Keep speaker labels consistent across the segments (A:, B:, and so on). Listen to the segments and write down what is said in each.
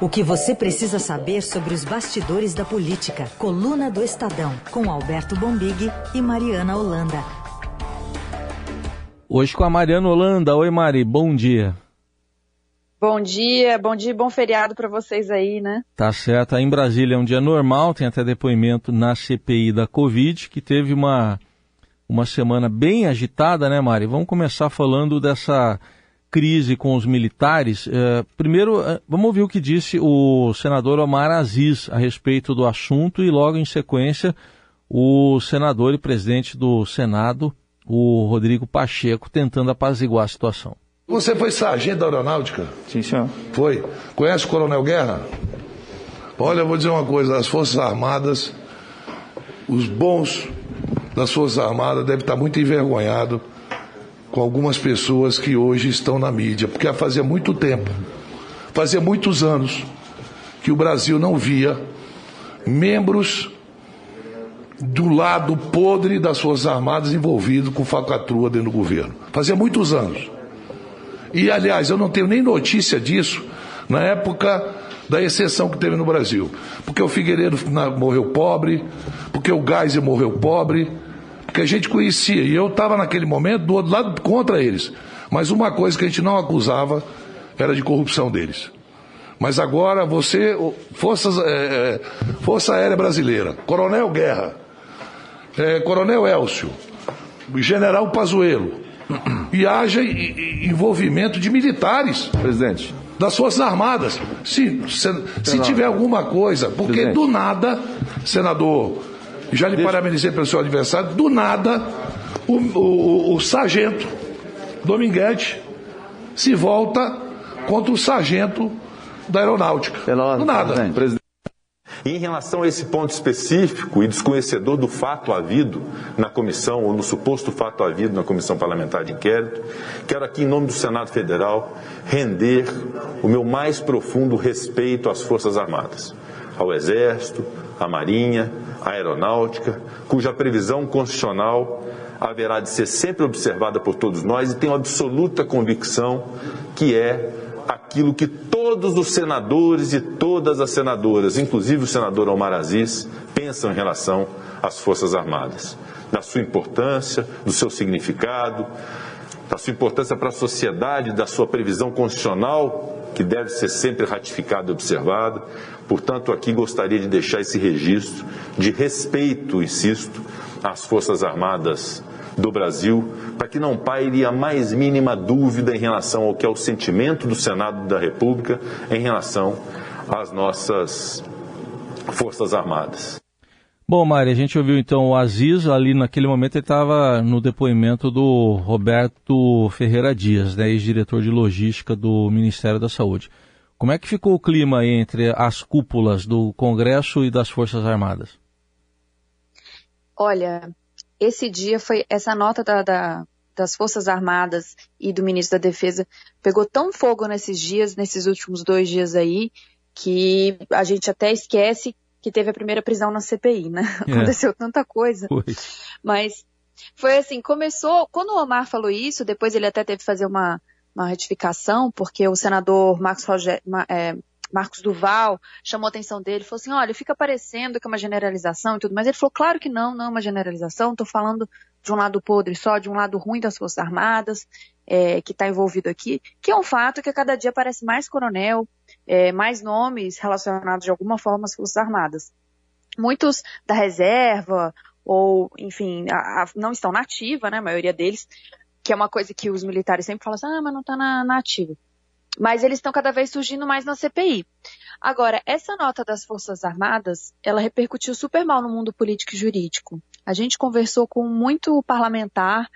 A: O que você precisa saber sobre os bastidores da política. Coluna do Estadão, com Alberto Bombig e Mariana Holanda.
B: Hoje com a Mariana Holanda. Oi, Mari, bom dia.
C: Bom dia, bom dia, bom feriado para vocês aí, né?
B: Tá certo. Aí em Brasília é um dia normal, tem até depoimento na CPI da Covid, que teve uma, uma semana bem agitada, né, Mari? Vamos começar falando dessa crise com os militares. É, primeiro, é, vamos ouvir o que disse o senador Omar Aziz a respeito do assunto e logo em sequência o senador e presidente do Senado, o Rodrigo Pacheco, tentando apaziguar a situação.
D: Você foi sargento da aeronáutica?
E: Sim, senhor.
D: Foi. Conhece o Coronel Guerra? Olha, eu vou dizer uma coisa, as Forças Armadas, os bons das Forças Armadas devem estar muito envergonhados com algumas pessoas que hoje estão na mídia, porque fazia muito tempo, fazia muitos anos, que o Brasil não via membros do lado podre das Forças Armadas envolvidos com falcatrua dentro do governo. Fazia muitos anos. E, aliás, eu não tenho nem notícia disso na época da exceção que teve no Brasil. Porque o Figueiredo morreu pobre, porque o Geisel morreu pobre, que a gente conhecia. E eu estava naquele momento do outro lado contra eles. Mas uma coisa que a gente não acusava era de corrupção deles. Mas agora você, Forças, é, é, Força Aérea Brasileira, Coronel Guerra, é, Coronel Elcio, General Pazuello, e haja envolvimento de militares.
E: Presidente.
D: Das Forças Armadas. Se, se, se tiver alguma coisa, porque Presidente. do nada, senador já lhe Deixa... parabenizei pelo seu aniversário. Do nada, o, o, o sargento Dominguete se volta contra o sargento da aeronáutica. Do nada. Presidente.
F: E em relação a esse ponto específico e desconhecedor do fato havido na comissão, ou no suposto fato havido na comissão parlamentar de inquérito, quero aqui, em nome do Senado Federal, render o meu mais profundo respeito às Forças Armadas, ao Exército, à Marinha, aeronáutica, cuja previsão constitucional haverá de ser sempre observada por todos nós e tenho absoluta convicção que é aquilo que todos os senadores e todas as senadoras, inclusive o senador Omar Aziz, pensam em relação às Forças Armadas, da sua importância, do seu significado, da sua importância para a sociedade, da sua previsão constitucional, que deve ser sempre ratificada e observada, Portanto, aqui gostaria de deixar esse registro de respeito, insisto, às Forças Armadas do Brasil, para que não paire a mais mínima dúvida em relação ao que é o sentimento do Senado da República em relação às nossas Forças Armadas.
B: Bom, Mari, a gente ouviu então o Aziz, ali naquele momento ele estava no depoimento do Roberto Ferreira Dias, né, ex-diretor de logística do Ministério da Saúde. Como é que ficou o clima entre as cúpulas do Congresso e das Forças Armadas?
C: Olha, esse dia foi essa nota da, da, das Forças Armadas e do ministro da Defesa pegou tão fogo nesses dias, nesses últimos dois dias aí, que a gente até esquece que teve a primeira prisão na CPI, né? É. Aconteceu tanta coisa. Foi. Mas foi assim, começou, quando o Omar falou isso, depois ele até teve que fazer uma, uma retificação, porque o senador Marcos, Roger, é, Marcos Duval chamou a atenção dele, falou assim, olha, fica parecendo que é uma generalização e tudo, mas ele falou, claro que não, não é uma generalização, estou falando de um lado podre só, de um lado ruim das Forças Armadas, é, que está envolvido aqui, que é um fato que a cada dia aparece mais coronel, é, mais nomes relacionados de alguma forma às Forças Armadas. Muitos da reserva, ou, enfim, a, a, não estão na ativa, né, a maioria deles, que é uma coisa que os militares sempre falam assim, ah, mas não está na, na ativa. Mas eles estão cada vez surgindo mais na CPI. Agora, essa nota das Forças Armadas, ela repercutiu super mal no mundo político e jurídico. A gente conversou com muito parlamentar,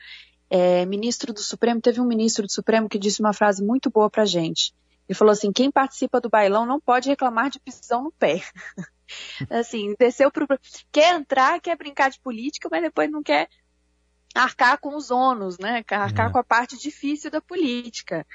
C: é, ministro do Supremo, teve um ministro do Supremo que disse uma frase muito boa pra gente. Ele falou assim, quem participa do bailão não pode reclamar de pisão no pé. assim, desceu pro... Quer entrar, quer brincar de política, mas depois não quer arcar com os ônus, né? Arcar é. com a parte difícil da política,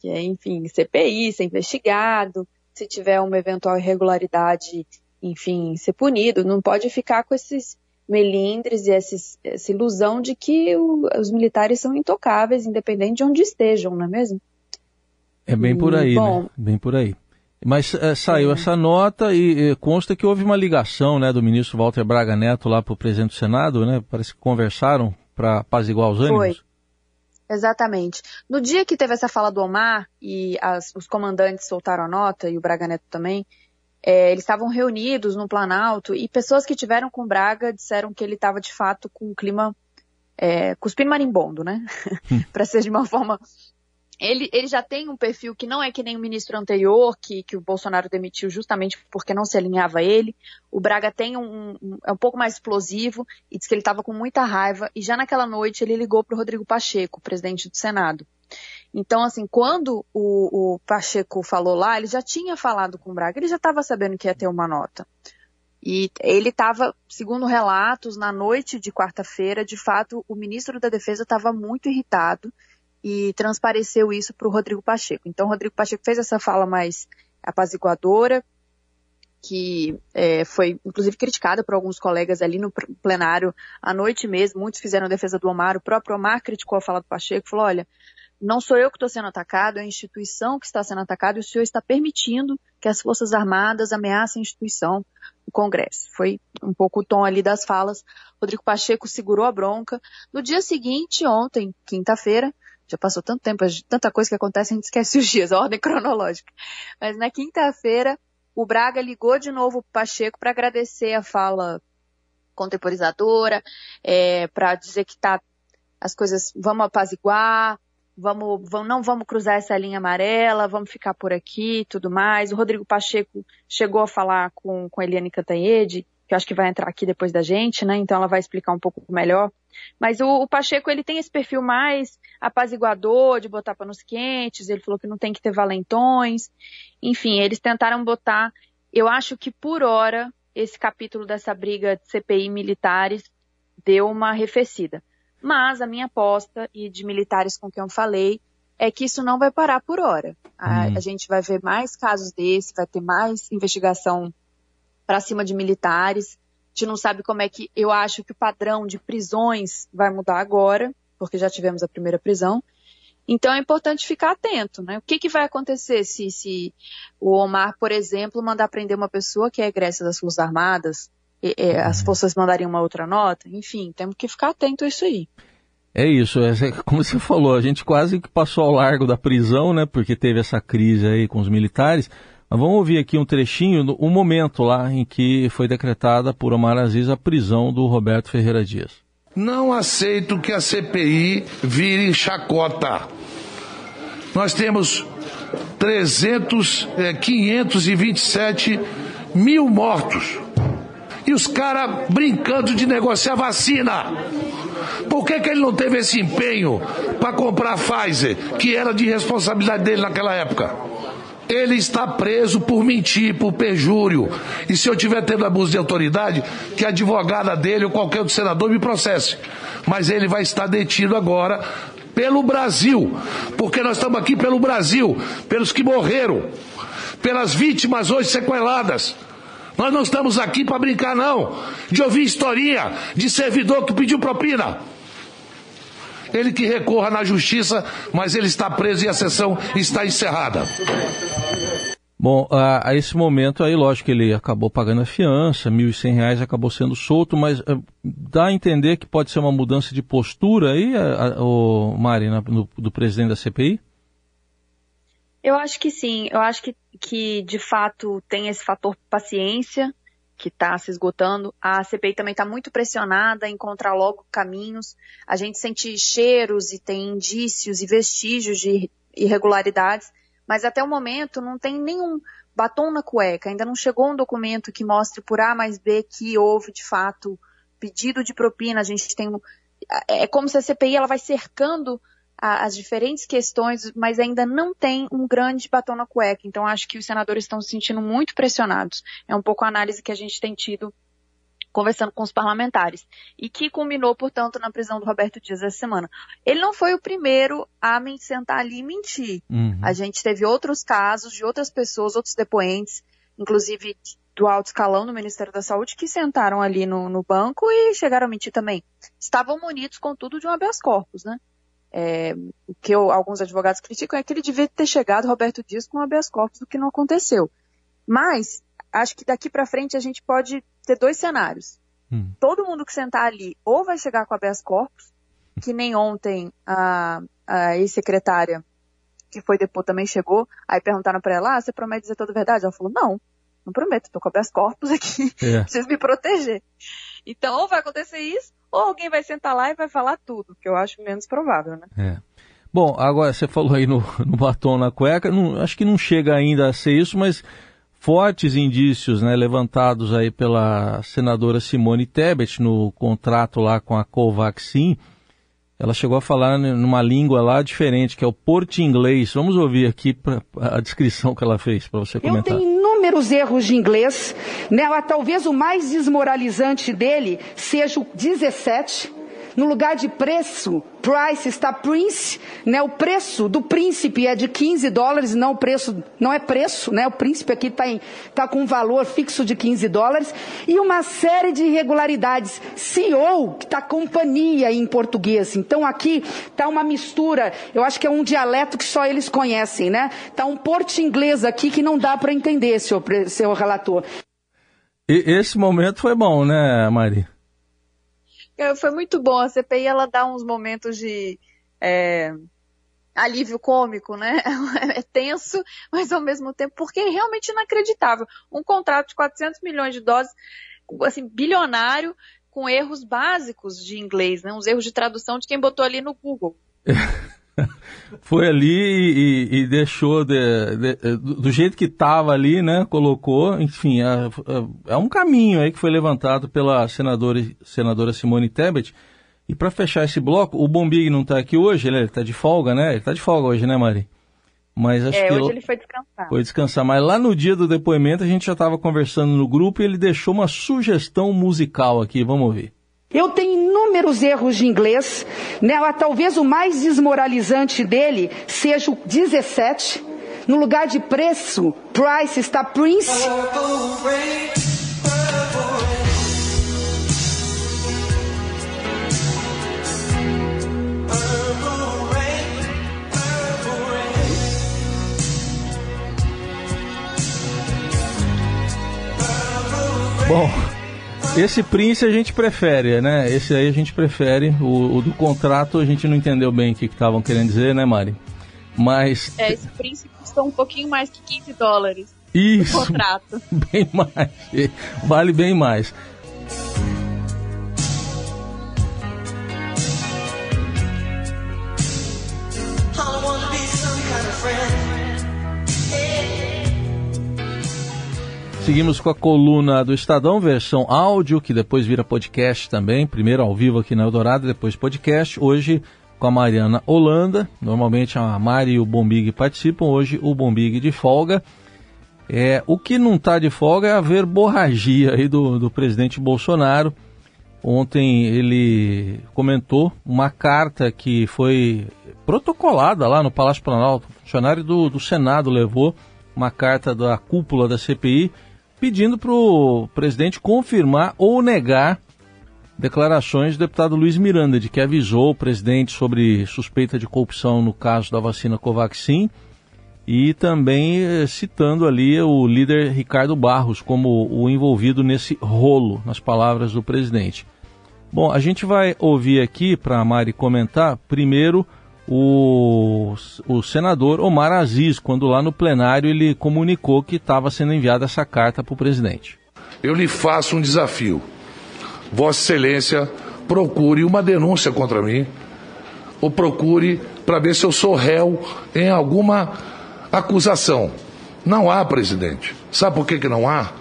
C: que é, enfim, CPI, ser investigado, se tiver uma eventual irregularidade, enfim, ser punido. Não pode ficar com esses melindres e esses, essa ilusão de que o, os militares são intocáveis, independente de onde estejam, não é mesmo?
B: É bem por aí, né? Bom, né? Bem por aí. Mas é, saiu essa nota e, e, consta que houve uma ligação né, do ministro Walter Braga Neto lá para o presidente do Senado, né? Parece que conversaram para apaziguar os ânimos.
C: Foi. Exatamente. No dia que teve essa fala do Omar e as, os comandantes soltaram a nota, e o Braga Neto também, é, eles estavam reunidos no Planalto e pessoas que tiveram com o Braga disseram que ele estava de fato com um clima é, cuspindo marimbondo, né? Para ser de uma forma ele, ele já tem um perfil que não é que nem o ministro anterior, que, que o Bolsonaro demitiu justamente porque não se alinhava a ele. O Braga tem um, um é um pouco mais explosivo e diz que ele estava com muita raiva. E já naquela noite ele ligou para o Rodrigo Pacheco, presidente do Senado. Então, assim, quando o, o Pacheco falou lá, ele já tinha falado com o Braga, ele já estava sabendo que ia ter uma nota. E ele estava, segundo relatos, na noite de quarta-feira, de fato, o ministro da Defesa estava muito irritado e transpareceu isso para o Rodrigo Pacheco. Então, o Rodrigo Pacheco fez essa fala mais apaziguadora, que é, foi inclusive criticada por alguns colegas ali no plenário à noite mesmo. Muitos fizeram defesa do Omar. O próprio Omar criticou a fala do Pacheco, falou: olha, não sou eu que estou sendo atacado, é a instituição que está sendo atacada e o senhor está permitindo que as Forças Armadas ameacem a instituição, o Congresso. Foi um pouco o tom ali das falas. Rodrigo Pacheco segurou a bronca. No dia seguinte, ontem, quinta-feira, já passou tanto tempo, tanta coisa que acontece, a gente esquece os dias, a ordem cronológica. Mas na quinta-feira, o Braga ligou de novo o Pacheco para agradecer a fala contemporizadora, é, para dizer que tá as coisas, vamos apaziguar, vamos, vamos, não vamos cruzar essa linha amarela, vamos ficar por aqui tudo mais. O Rodrigo Pacheco chegou a falar com, com a Eliane Cantanhede, que eu acho que vai entrar aqui depois da gente, né? Então ela vai explicar um pouco melhor. Mas o, o Pacheco, ele tem esse perfil mais apaziguador, de botar panos quentes, ele falou que não tem que ter valentões. Enfim, eles tentaram botar, eu acho que por hora, esse capítulo dessa briga de CPI militares deu uma arrefecida. Mas a minha aposta, e de militares com quem eu falei, é que isso não vai parar por hora. A, hum. a gente vai ver mais casos desse, vai ter mais investigação para cima de militares. A gente não sabe como é que. Eu acho que o padrão de prisões vai mudar agora, porque já tivemos a primeira prisão. Então é importante ficar atento, né? O que, que vai acontecer se, se o Omar, por exemplo, mandar prender uma pessoa que é egressa das Forças Armadas, e, e, as uhum. forças mandariam uma outra nota? Enfim, temos que ficar atento a isso aí.
B: É isso, é, como você falou, a gente quase que passou ao largo da prisão, né? Porque teve essa crise aí com os militares. Vamos ouvir aqui um trechinho, um momento lá em que foi decretada por Omar Aziz a prisão do Roberto Ferreira Dias.
D: Não aceito que a CPI vire chacota. Nós temos 300, é, 527 mil mortos. E os caras brincando de negociar vacina. Por que, que ele não teve esse empenho para comprar a Pfizer, que era de responsabilidade dele naquela época? Ele está preso por mentir, por perjúrio. E se eu tiver tendo abuso de autoridade, que a advogada dele ou qualquer outro senador me processe. Mas ele vai estar detido agora pelo Brasil. Porque nós estamos aqui pelo Brasil, pelos que morreram, pelas vítimas hoje sequeladas. Nós não estamos aqui para brincar, não. De ouvir historinha de servidor que pediu propina. Ele que recorra na justiça, mas ele está preso e a sessão está encerrada.
B: Bom, a, a, esse momento aí, lógico que ele acabou pagando a fiança, R$ 1.100 acabou sendo solto, mas uh, dá a entender que pode ser uma mudança de postura aí, a, a, o Mari, na, no, do presidente da CPI?
C: Eu acho que sim. Eu acho que, que de fato tem esse fator paciência que está se esgotando. A CPI também está muito pressionada a encontrar logo caminhos. A gente sente cheiros e tem indícios e vestígios de irregularidades, mas até o momento não tem nenhum batom na cueca. Ainda não chegou um documento que mostre por A mais B que houve de fato pedido de propina. A gente tem é como se a CPI ela vai cercando a, as diferentes questões, mas ainda não tem um grande batom na cueca. Então, acho que os senadores estão se sentindo muito pressionados. É um pouco a análise que a gente tem tido conversando com os parlamentares. E que culminou, portanto, na prisão do Roberto Dias essa semana. Ele não foi o primeiro a sentar ali e mentir. Uhum. A gente teve outros casos de outras pessoas, outros depoentes, inclusive do alto escalão do Ministério da Saúde, que sentaram ali no, no banco e chegaram a mentir também. Estavam munidos, contudo, de um habeas corpus, né? é, o que eu, alguns advogados criticam é que ele devia ter chegado, Roberto Dias, com habeas corpus, o que não aconteceu. Mas, acho que daqui para frente a gente pode ter dois cenários. Hum. Todo mundo que sentar ali ou vai chegar com habeas corpus, que nem ontem a, a ex-secretária que foi depor também chegou, aí perguntaram para ela, ah, você promete dizer toda a verdade? Ela falou, não, não prometo, tô com habeas corpus aqui, é. preciso me proteger. Então, ou vai acontecer isso, ou alguém vai sentar lá e vai falar tudo, que eu acho menos provável, né?
B: É. Bom, agora você falou aí no, no batom na cueca, não, acho que não chega ainda a ser isso, mas fortes indícios né, levantados aí pela senadora Simone Tebet no contrato lá com a Covaxin, ela chegou a falar numa língua lá diferente, que é o porto-inglês. Vamos ouvir aqui pra, a descrição que ela fez para você comentar.
E: Eu tenho inúmeros erros de inglês. Né? Talvez o mais desmoralizante dele seja o 17 no lugar de preço, price está prince, né? O preço do príncipe é de 15 dólares, não o preço, não é preço, né? O príncipe aqui está tá com um valor fixo de 15 dólares e uma série de irregularidades. CEO, que está companhia em português. Então aqui está uma mistura, eu acho que é um dialeto que só eles conhecem, né? Está um porto inglês aqui que não dá para entender, seu relator.
B: E esse momento foi bom, né, Mari?
C: É, foi muito bom. A CPI ela dá uns momentos de é, alívio cômico, né? É tenso, mas ao mesmo tempo, porque é realmente inacreditável. Um contrato de 400 milhões de doses, assim, bilionário, com erros básicos de inglês, né? Uns erros de tradução de quem botou ali no Google.
B: foi ali e, e deixou de, de, do jeito que estava ali, né? Colocou, enfim, é, é, um caminho aí que foi levantado pela senadora, senadora Simone Tebet. E para fechar esse bloco, o Bombig não está aqui hoje, ele está de folga, né? Ele está de folga hoje, né, Mari?
C: Mas acho é, que hoje ele foi descansar.
B: Foi descansar, mas lá no dia do depoimento a gente já estava conversando no grupo e ele deixou uma sugestão musical aqui, vamos ouvir.
E: Eu tenho inúmeros erros de inglês, né? talvez o mais desmoralizante dele seja o 17. No lugar de preço, price está prince.
B: Bom, esse Prince a gente prefere, né? Esse aí a gente prefere. O, o do contrato a gente não entendeu bem o que estavam que querendo dizer, né, Mari? Mas.
C: É, esse Prince custou um pouquinho mais que 15 dólares.
B: Isso.
C: O contrato.
B: Bem mais. Vale bem mais. Seguimos com a coluna do Estadão, versão áudio, que depois vira podcast também. Primeiro ao vivo aqui na Eldorado, depois podcast. Hoje com a Mariana Holanda. Normalmente a Mari e o Bombig participam. Hoje o Bombig de folga. É, o que não está de folga é a verborragia aí do, do presidente Bolsonaro. Ontem ele comentou uma carta que foi protocolada lá no Palácio Planalto. O funcionário do, do Senado levou uma carta da cúpula da CPI pedindo para o presidente confirmar ou negar declarações do deputado Luiz Miranda, de que avisou o presidente sobre suspeita de corrupção no caso da vacina Covaxin e também eh, citando ali o líder Ricardo Barros como o envolvido nesse rolo, nas palavras do presidente. Bom, a gente vai ouvir aqui, para a Mari comentar, primeiro o, o senador Omar Aziz, quando lá no plenário ele comunicou que estava sendo enviada essa carta para o presidente.
D: Eu lhe faço um desafio. Vossa Excelência, procure uma denúncia contra mim, ou procure para ver se eu sou réu em alguma acusação. Não há, presidente. Sabe por que, que não há?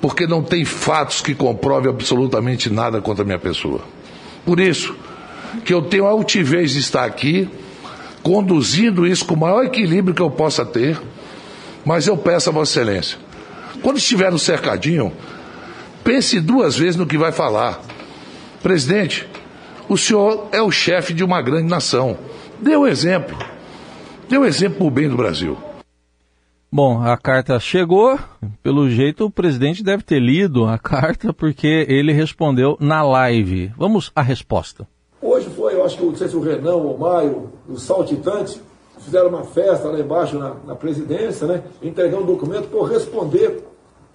D: Porque não tem fatos que comprovem absolutamente nada contra a minha pessoa. Por isso, que eu tenho a altivez de estar aqui, conduzindo isso com o maior equilíbrio que eu possa ter, mas eu peço a Vossa Excelência, quando estiver no cercadinho, pense duas vezes no que vai falar. Presidente, o senhor é o chefe de uma grande nação. Dê um exemplo. Dê um exemplo para o bem do Brasil.
B: Bom, a carta chegou. Pelo jeito, o presidente deve ter lido a carta porque ele respondeu na live. Vamos à resposta.
G: Hoje foi, eu acho que não sei se o Renan, o Maio, os saltitantes, fizeram uma festa lá embaixo na, na presidência, né? Entregando um documento para responder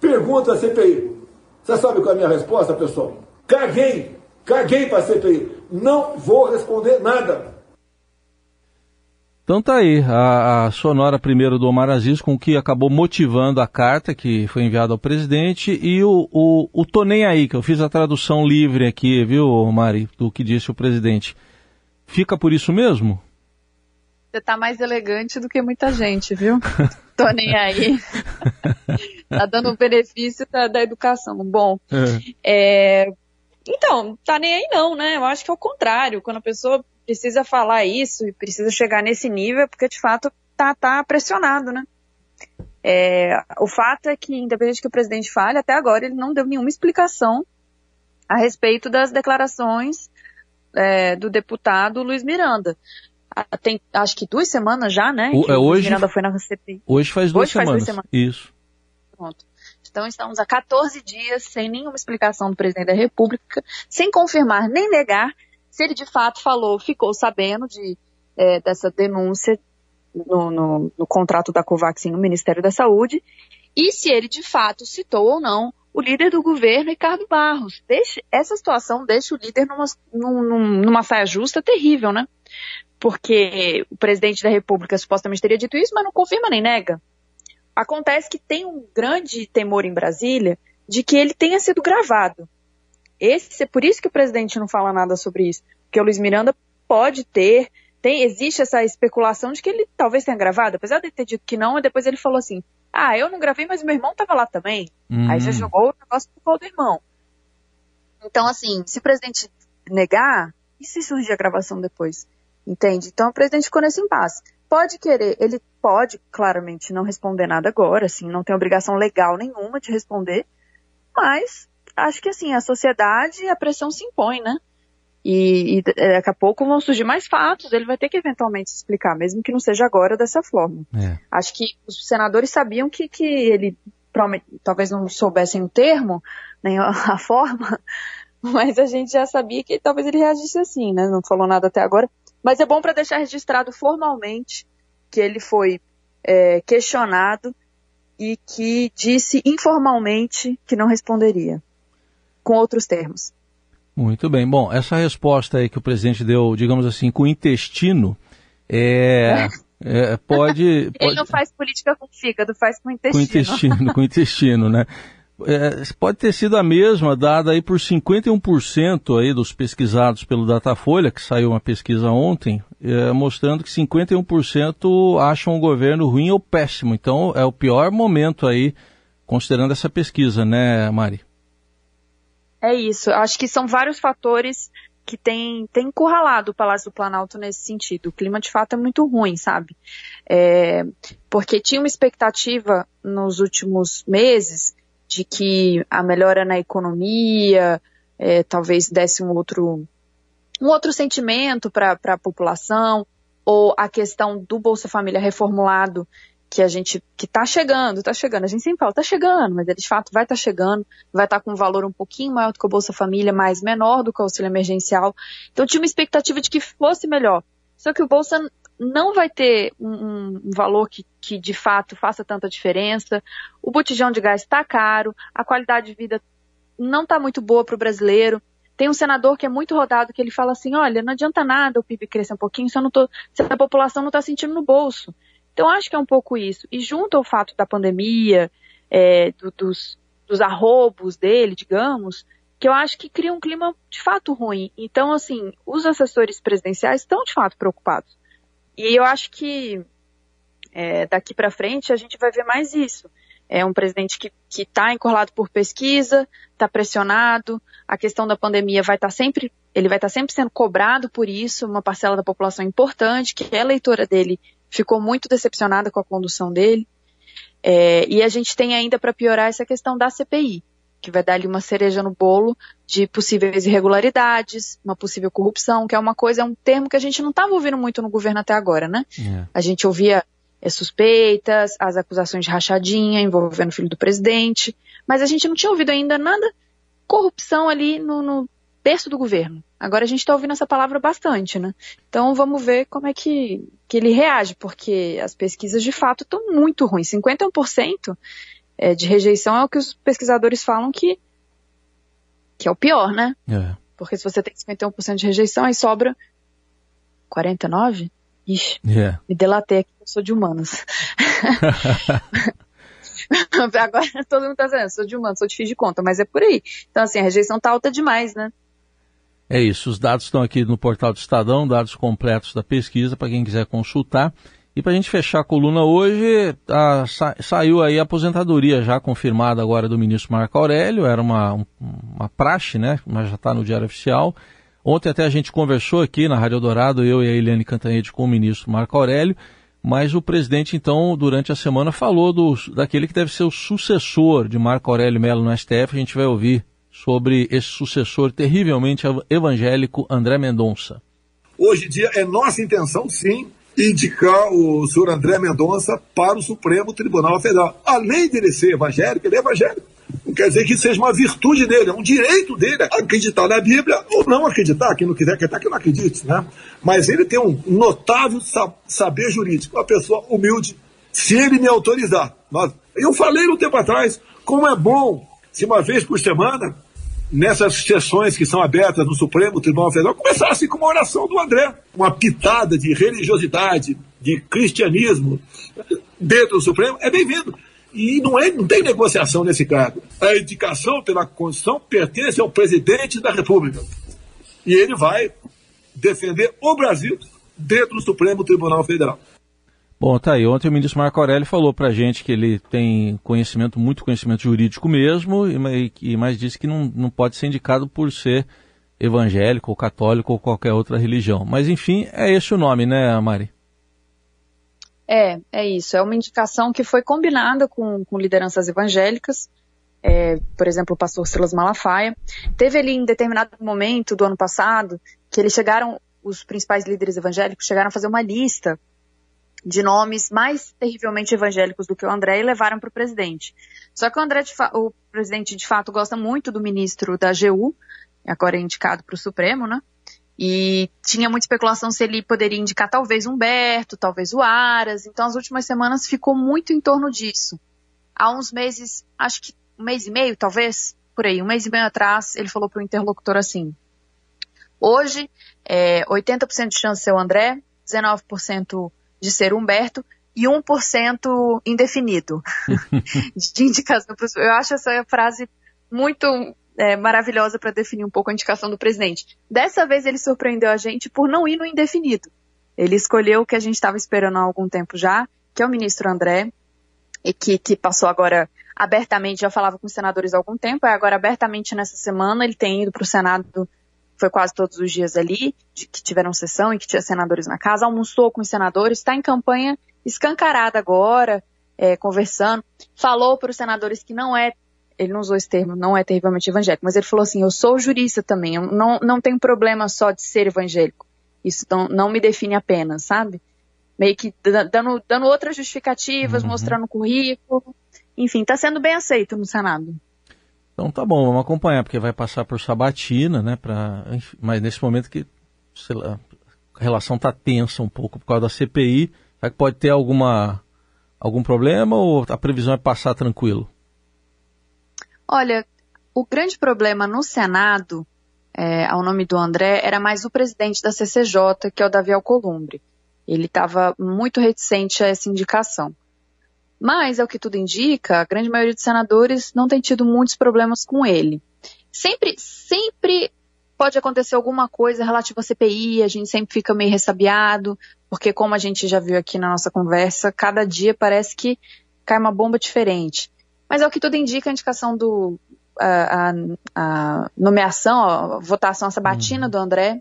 G: pergunta da CPI. Você sabe qual é a minha resposta, pessoal? Caguei! Caguei para a CPI. Não vou responder nada.
B: Então tá aí, a, a, sonora primeiro do Omar Aziz, com o que acabou motivando a carta que foi enviada ao presidente, e o, o, o Tô Nem Aí, que eu fiz a tradução livre aqui, viu, Mari, do que disse o presidente. Fica por isso mesmo?
C: Você tá mais elegante do que muita gente, viu? Tô nem aí. tá dando o benefício da, da educação. Bom, é. É, então, tá nem aí não, né? Eu acho que é o contrário. Quando a pessoa precisa falar isso e precisa chegar nesse nível, porque de fato tá, tá pressionado, né? É, o fato é que, independente que o presidente fale, até agora ele não deu nenhuma explicação a respeito das declarações é, do deputado Luiz Miranda. Tem, acho que duas semanas já, né?
B: O, é, hoje,
C: Miranda foi na CPI.
B: Hoje faz duas, hoje semanas. Faz duas semanas. Isso.
C: Pronto. Então estamos há 14 dias sem nenhuma explicação do presidente da República, sem confirmar nem negar se ele de fato falou, ficou sabendo de, é, dessa denúncia no, no, no, contrato da Covaxin no Ministério da Saúde, e se ele de fato citou ou não o líder do governo, Ricardo Barros. Essa situação deixa o líder numa, numa, numa saia justa terrível, né? Porque o presidente da República supostamente teria dito isso, mas não confirma nem nega. Acontece que tem um grande temor em Brasília de que ele tenha sido gravado. Esse, é por isso que o presidente não fala nada sobre isso. Porque o Luiz Miranda pode ter, tem, existe essa especulação de que ele talvez tenha gravado, apesar de ter dito que não, e depois ele falou assim: ah, eu não gravei, mas meu irmão estava lá também. Uhum. Aí já jogou o negócio pro pau do irmão. Então, assim, se o presidente negar, e se surgir a gravação depois? Entende? Então o presidente ficou nesse impasse. Pode querer, ele pode claramente não responder nada agora, assim, não tem obrigação legal nenhuma de responder, mas acho que assim, a sociedade, a pressão se impõe, né? E, e, daqui a pouco vão surgir mais fatos, ele vai ter que eventualmente explicar, mesmo que não seja agora dessa forma. É. Acho que os senadores sabiam que, que ele talvez não soubessem o termo, nem a forma, mas a gente já sabia que talvez ele reagisse assim, né? Não falou nada até agora. Mas é bom para deixar registrado formalmente que ele foi é, questionado e que disse informalmente que não responderia com outros termos.
B: Muito bem. Bom, essa resposta aí que o presidente deu, digamos assim, com o intestino, é, é, pode, pode,
C: Ele não faz política com fígado, faz com intestino.
B: Com intestino, com intestino, né? É, pode ter sido a mesma dada aí por 51% aí dos pesquisados pelo Datafolha, que saiu uma pesquisa ontem, é, mostrando que 51% acham o governo ruim ou péssimo. Então é o pior momento aí, considerando essa pesquisa, né, Mari?
C: É isso. Acho que são vários fatores que têm tem encurralado o Palácio do Planalto nesse sentido. O clima, de fato, é muito ruim, sabe? É, porque tinha uma expectativa nos últimos meses de que a melhora na economia é, talvez desse um outro, um outro sentimento para a população, ou a questão do Bolsa Família reformulado que a gente que está chegando, está chegando. A gente sempre fala, está chegando, mas de fato vai estar tá chegando, vai estar tá com um valor um pouquinho maior do que o Bolsa Família, mais menor do que o auxílio emergencial. Então tinha uma expectativa de que fosse melhor. Só que o Bolsa não vai ter um, um valor que, que de fato faça tanta diferença. O botijão de gás está caro, a qualidade de vida não está muito boa para o brasileiro. Tem um senador que é muito rodado que ele fala assim, olha, não adianta nada o PIB crescer um pouquinho se, eu não tô, se a população não está sentindo no bolso. Então, acho que é um pouco isso. E junto ao fato da pandemia, é, do, dos, dos arrobos dele, digamos, que eu acho que cria um clima de fato ruim. Então, assim, os assessores presidenciais estão de fato preocupados. E eu acho que é, daqui para frente a gente vai ver mais isso. É um presidente que está encurralado por pesquisa, está pressionado, a questão da pandemia vai estar tá sempre, ele vai estar tá sempre sendo cobrado por isso, uma parcela da população importante, que é eleitora dele ficou muito decepcionada com a condução dele. É, e a gente tem ainda para piorar essa questão da CPI, que vai dar ali uma cereja no bolo de possíveis irregularidades, uma possível corrupção, que é uma coisa, é um termo que a gente não estava ouvindo muito no governo até agora, né? É. A gente ouvia é, suspeitas, as acusações de rachadinha envolvendo o filho do presidente, mas a gente não tinha ouvido ainda nada corrupção ali no, no berço do governo. Agora a gente está ouvindo essa palavra bastante, né? Então vamos ver como é que, que ele reage, porque as pesquisas de fato estão muito ruins. 51% é, de rejeição é o que os pesquisadores falam que, que é o pior, né? É. Porque se você tem 51% de rejeição, aí sobra 49%? Ixi, yeah. me delatei aqui, eu sou de humanas. Agora todo mundo tá dizendo, sou de humanas, sou difícil de conta, mas é por aí. Então, assim, a rejeição tá alta demais, né?
B: É isso, os dados estão aqui no portal do Estadão, dados completos da pesquisa para quem quiser consultar. E para a gente fechar a coluna hoje, a, sa, saiu aí a aposentadoria já confirmada agora do ministro Marco Aurélio, era uma, um, uma praxe, né? Mas já está no Diário Oficial. Ontem até a gente conversou aqui na Rádio Dourado, eu e a Eliane Cantanhede com o ministro Marco Aurélio, mas o presidente então, durante a semana, falou do, daquele que deve ser o sucessor de Marco Aurélio Melo no STF, a gente vai ouvir sobre esse sucessor terrivelmente evangélico André Mendonça.
H: Hoje em dia é nossa intenção, sim, indicar o senhor André Mendonça para o Supremo Tribunal Federal. Além de ele ser evangélico, ele é evangélico. Não quer dizer que seja uma virtude dele, é um direito dele acreditar na Bíblia ou não acreditar. Quem não quiser acreditar, que não acredite, né? Mas ele tem um notável saber jurídico, uma pessoa humilde, se ele me autorizar. Eu falei no tempo atrás como é bom se uma vez por semana nessas sessões que são abertas no Supremo Tribunal Federal, começasse com uma oração do André, uma pitada de religiosidade, de cristianismo dentro do Supremo, é bem-vindo. E não, é, não tem negociação nesse cargo. A indicação pela Constituição pertence ao presidente da República. E ele vai defender o Brasil dentro do Supremo Tribunal Federal.
B: Bom, tá aí. Ontem o ministro Marco Aurélio falou pra gente que ele tem conhecimento, muito conhecimento jurídico mesmo, e, e mas disse que não, não pode ser indicado por ser evangélico ou católico ou qualquer outra religião. Mas enfim, é esse o nome, né, Mari?
C: É, é isso. É uma indicação que foi combinada com, com lideranças evangélicas. É, por exemplo, o pastor Silas Malafaia. Teve ali em determinado momento do ano passado que eles chegaram, os principais líderes evangélicos chegaram a fazer uma lista de nomes mais terrivelmente evangélicos do que o André e levaram para o presidente. Só que o André, o presidente de fato gosta muito do ministro da AGU, agora é indicado para o Supremo, né? E tinha muita especulação se ele poderia indicar talvez Humberto, talvez o Aras. Então as últimas semanas ficou muito em torno disso. Há uns meses, acho que um mês e meio, talvez, por aí, um mês e meio atrás, ele falou para o interlocutor assim: hoje, é, 80% de chance ser o André, 19% de ser Humberto e 1% indefinido de indicação. Eu acho essa frase muito é, maravilhosa para definir um pouco a indicação do presidente. Dessa vez ele surpreendeu a gente por não ir no indefinido. Ele escolheu o que a gente estava esperando há algum tempo já, que é o ministro André, e que, que passou agora abertamente, já falava com os senadores há algum tempo, é agora abertamente nessa semana, ele tem ido para o Senado foi quase todos os dias ali, de, que tiveram sessão e que tinha senadores na casa, almoçou com os senadores, está em campanha escancarada agora, é, conversando, falou para os senadores que não é, ele não usou esse termo, não é terrivelmente evangélico, mas ele falou assim, eu sou jurista também, eu não, não tenho problema só de ser evangélico, isso não, não me define apenas, sabe? Meio que dando, dando outras justificativas, uhum. mostrando currículo, enfim, está sendo bem aceito no Senado.
B: Então tá bom, vamos acompanhar, porque vai passar por sabatina, né? Pra, mas nesse momento que lá, a relação tá tensa um pouco por causa da CPI, será que pode ter alguma, algum problema ou a previsão é passar tranquilo?
C: Olha, o grande problema no Senado, é, ao nome do André, era mais o presidente da CCJ, que é o Davi Alcolumbre. Ele estava muito reticente a essa indicação. Mas, é o que tudo indica, a grande maioria dos senadores não tem tido muitos problemas com ele. Sempre, sempre pode acontecer alguma coisa relativa à CPI, a gente sempre fica meio ressabiado, porque como a gente já viu aqui na nossa conversa, cada dia parece que cai uma bomba diferente. Mas é o que tudo indica, a indicação do. a, a, a nomeação, a votação, a sabatina uhum. do André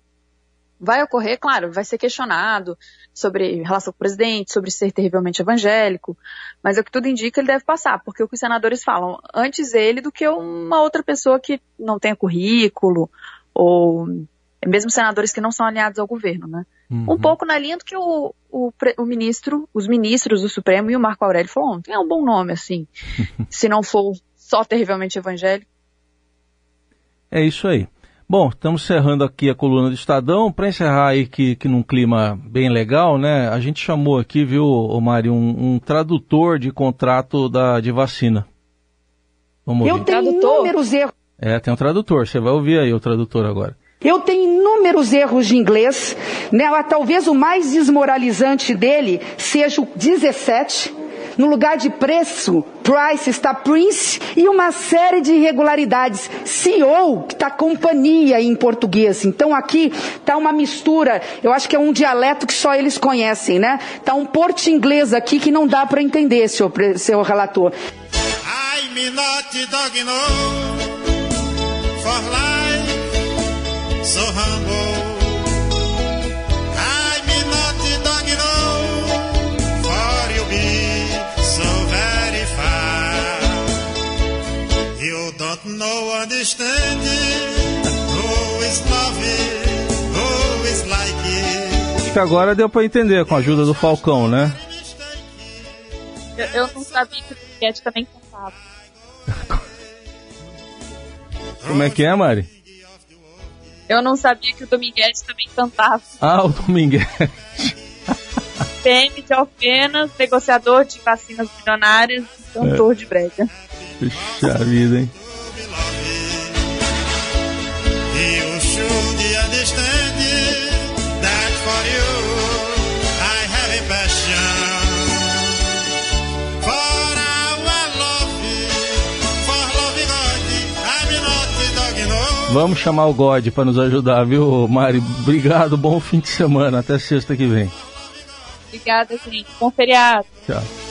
C: vai ocorrer, claro, vai ser questionado sobre relação com o presidente, sobre ser terrivelmente evangélico, mas é o que tudo indica, ele deve passar, porque o que os senadores falam, antes ele do que uma outra pessoa que não tenha currículo, ou mesmo senadores que não são alinhados ao governo, né? Uhum. Um pouco na linha do que o, o, o, ministro, os ministros do Supremo e o Marco Aurélio falou ontem. É um bom nome, assim, se não for só terrivelmente evangélico.
B: É isso aí. Bom, estamos encerrando aqui a coluna do Estadão. Para encerrar aí que, que num clima bem legal, né? A gente chamou aqui, viu, Mari, um, um tradutor de contrato da, de vacina.
E: Vamos Eu tenho inúmeros erros.
B: É, tem um tradutor. Você vai ouvir aí o tradutor agora.
E: Eu tenho inúmeros erros de inglês. Né? Talvez o mais desmoralizante dele seja o 17 no lugar de preço, price está prince e uma série de irregularidades. CEO, que está companhia em português. Então aqui está uma mistura, eu acho que é um dialeto que só eles conhecem, né? Está um porto inglês aqui que não dá para entender, seu, seu relator. I'm not dog, no, for life, so humble. No understanding. Who is like
B: Acho que agora deu para entender com a ajuda do Falcão, né?
C: Eu, eu não sabia que o Dominguete também cantava.
B: Como é que é, Mari?
C: Eu não sabia que o Dominguete também cantava.
B: Ah, o Dominguete.
C: PM de Alfenas, negociador de vacinas milionárias, cantor é. de brega.
B: Puxa vida, hein? Vamos chamar o God para nos ajudar, viu, Mari? Obrigado, bom fim de semana. Até sexta que vem.
C: Obrigada, gente. Bom feriado.
B: Tchau.